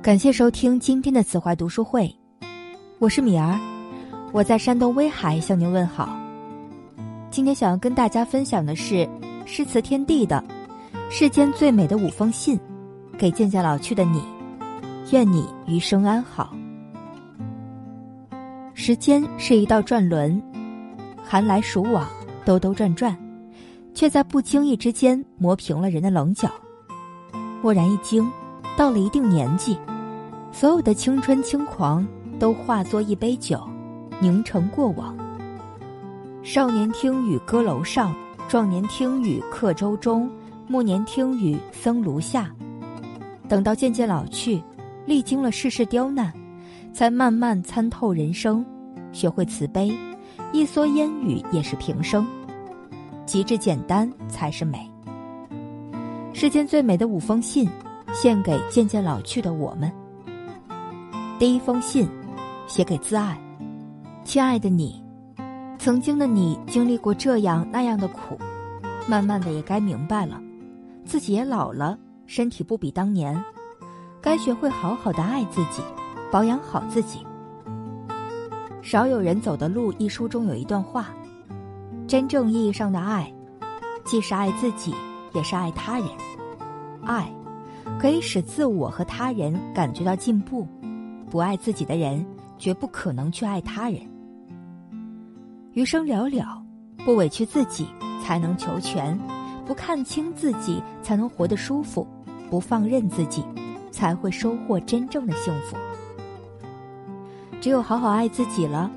感谢收听今天的慈怀读书会，我是米儿，我在山东威海向您问好。今天想要跟大家分享的是诗词天地的《世间最美的五封信》，给渐渐老去的你，愿你余生安好。时间是一道转轮，寒来暑往，兜兜转转，却在不经意之间磨平了人的棱角。蓦然一惊。到了一定年纪，所有的青春轻狂都化作一杯酒，凝成过往。少年听雨歌楼上，壮年听雨客舟中，暮年听雨僧庐下。等到渐渐老去，历经了世事刁难，才慢慢参透人生，学会慈悲。一蓑烟雨也是平生，极致简单才是美。世间最美的五封信。献给渐渐老去的我们。第一封信，写给自爱，亲爱的你，曾经的你经历过这样那样的苦，慢慢的也该明白了，自己也老了，身体不比当年，该学会好好的爱自己，保养好自己。少有人走的路一书中有一段话：真正意义上的爱，既是爱自己，也是爱他人，爱。可以使自我和他人感觉到进步，不爱自己的人绝不可能去爱他人。余生寥寥，不委屈自己才能求全，不看清自己才能活得舒服，不放任自己，才会收获真正的幸福。只有好好爱自己了，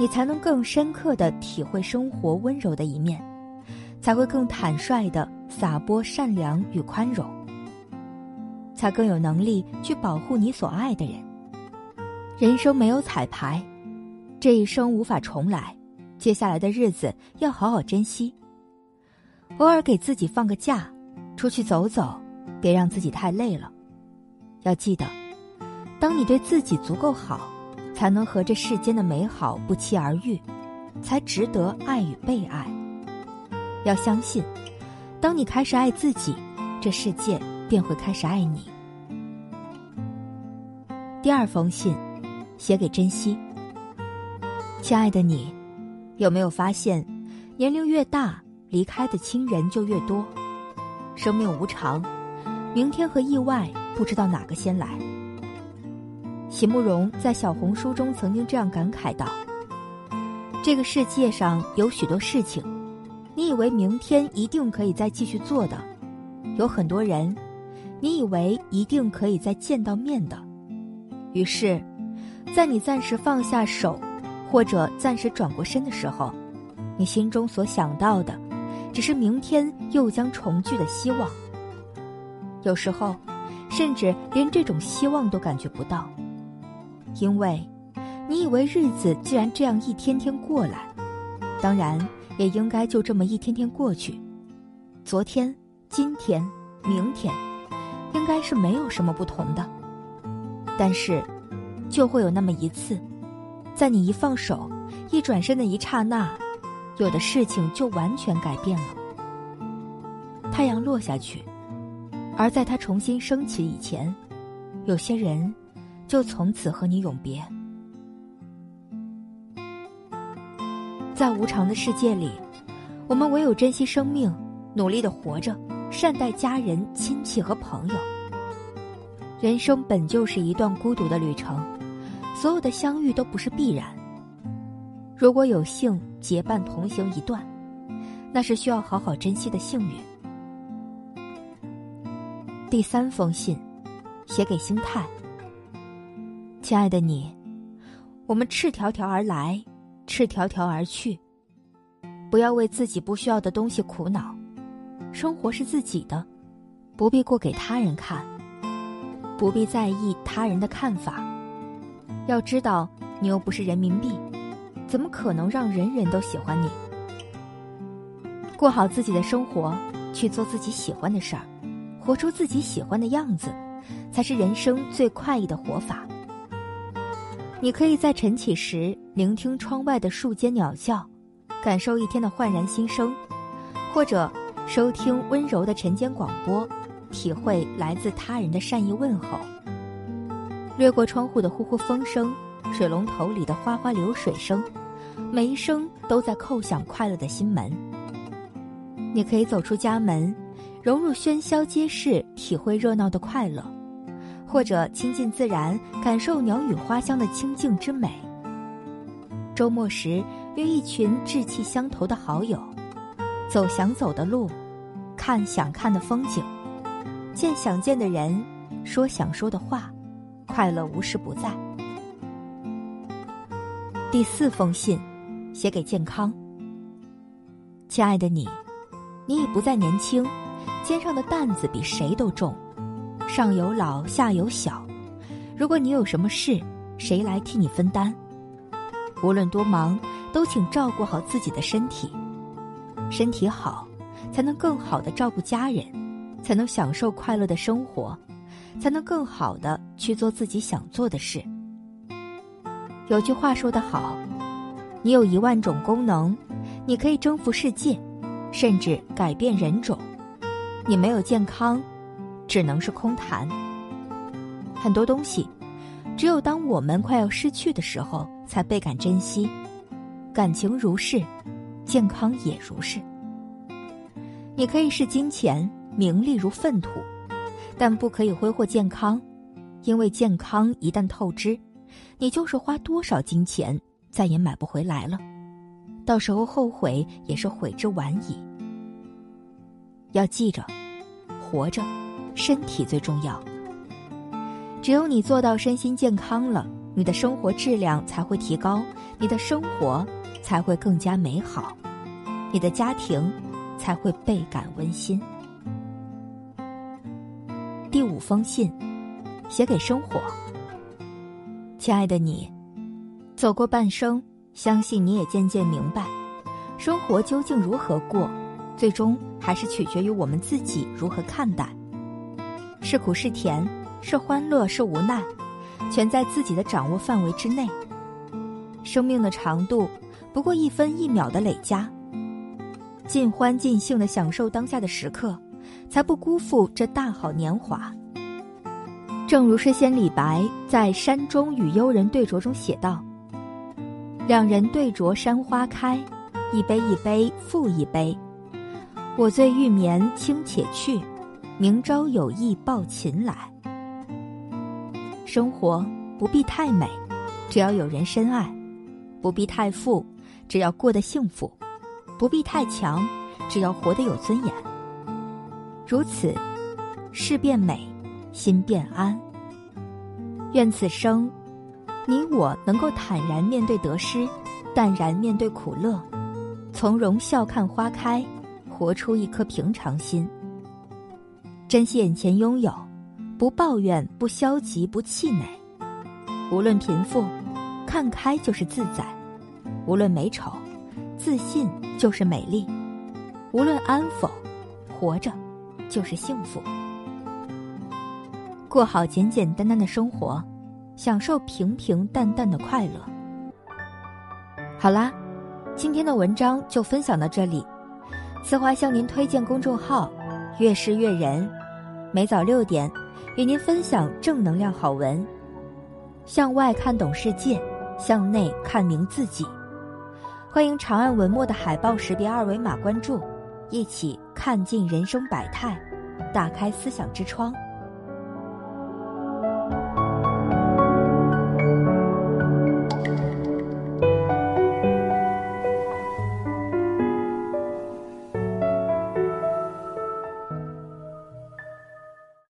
你才能更深刻的体会生活温柔的一面，才会更坦率的洒播善良与宽容。才更有能力去保护你所爱的人。人生没有彩排，这一生无法重来，接下来的日子要好好珍惜。偶尔给自己放个假，出去走走，别让自己太累了。要记得，当你对自己足够好，才能和这世间的美好不期而遇，才值得爱与被爱。要相信，当你开始爱自己，这世界。便会开始爱你。第二封信，写给珍惜。亲爱的你，有没有发现，年龄越大，离开的亲人就越多？生命无常，明天和意外不知道哪个先来。席慕容在小红书中曾经这样感慨道：“这个世界上有许多事情，你以为明天一定可以再继续做的，有很多人。”你以为一定可以再见到面的，于是，在你暂时放下手，或者暂时转过身的时候，你心中所想到的，只是明天又将重聚的希望。有时候，甚至连这种希望都感觉不到，因为，你以为日子既然这样一天天过来，当然也应该就这么一天天过去。昨天、今天、明天。应该是没有什么不同的，但是，就会有那么一次，在你一放手、一转身的一刹那，有的事情就完全改变了。太阳落下去，而在它重新升起以前，有些人就从此和你永别。在无常的世界里，我们唯有珍惜生命，努力的活着。善待家人、亲戚和朋友。人生本就是一段孤独的旅程，所有的相遇都不是必然。如果有幸结伴同行一段，那是需要好好珍惜的幸运。第三封信，写给星泰。亲爱的你，我们赤条条而来，赤条条而去。不要为自己不需要的东西苦恼。生活是自己的，不必过给他人看，不必在意他人的看法。要知道，你又不是人民币，怎么可能让人人都喜欢你？过好自己的生活，去做自己喜欢的事儿，活出自己喜欢的样子，才是人生最快意的活法。你可以在晨起时聆听窗外的树间鸟叫，感受一天的焕然新生，或者。收听温柔的晨间广播，体会来自他人的善意问候。掠过窗户的呼呼风声，水龙头里的哗哗流水声，每一声都在叩响快乐的心门。你可以走出家门，融入喧嚣街市，体会热闹的快乐；或者亲近自然，感受鸟语花香的清静之美。周末时，约一群志气相投的好友，走想走的路，看想看的风景，见想见的人，说想说的话。快乐无时不在。第四封信，写给健康。亲爱的你，你已不再年轻，肩上的担子比谁都重，上有老下有小。如果你有什么事，谁来替你分担？无论多忙，都请照顾好自己的身体。身体好，才能更好的照顾家人，才能享受快乐的生活。才能更好的去做自己想做的事。有句话说得好，你有一万种功能，你可以征服世界，甚至改变人种。你没有健康，只能是空谈。很多东西，只有当我们快要失去的时候，才倍感珍惜。感情如是，健康也如是。你可以视金钱、名利如粪土。但不可以挥霍健康，因为健康一旦透支，你就是花多少金钱再也买不回来了，到时候后悔也是悔之晚矣。要记着，活着，身体最重要。只有你做到身心健康了，你的生活质量才会提高，你的生活才会更加美好，你的家庭才会倍感温馨。第五封信，写给生活。亲爱的你，走过半生，相信你也渐渐明白，生活究竟如何过，最终还是取决于我们自己如何看待。是苦是甜，是欢乐是无奈，全在自己的掌握范围之内。生命的长度，不过一分一秒的累加。尽欢尽兴的享受当下的时刻。才不辜负这大好年华。正如诗仙李白在《山中与幽人对酌》中写道：“两人对酌山花开，一杯一杯复一杯。我醉欲眠卿且去，明朝有意抱琴来。”生活不必太美，只要有人深爱；不必太富，只要过得幸福；不必太强，只要活得有尊严。如此，事变美，心变安。愿此生，你我能够坦然面对得失，淡然面对苦乐，从容笑看花开，活出一颗平常心。珍惜眼前拥有，不抱怨，不消极，不气馁。无论贫富，看开就是自在；无论美丑，自信就是美丽；无论安否，活着。就是幸福，过好简简单单的生活，享受平平淡淡的快乐。好啦，今天的文章就分享到这里。慈华向您推荐公众号“越诗越人”，每早六点与您分享正能量好文。向外看懂世界，向内看明自己。欢迎长按文末的海报识别二维码关注。一起看尽人生百态，打开思想之窗。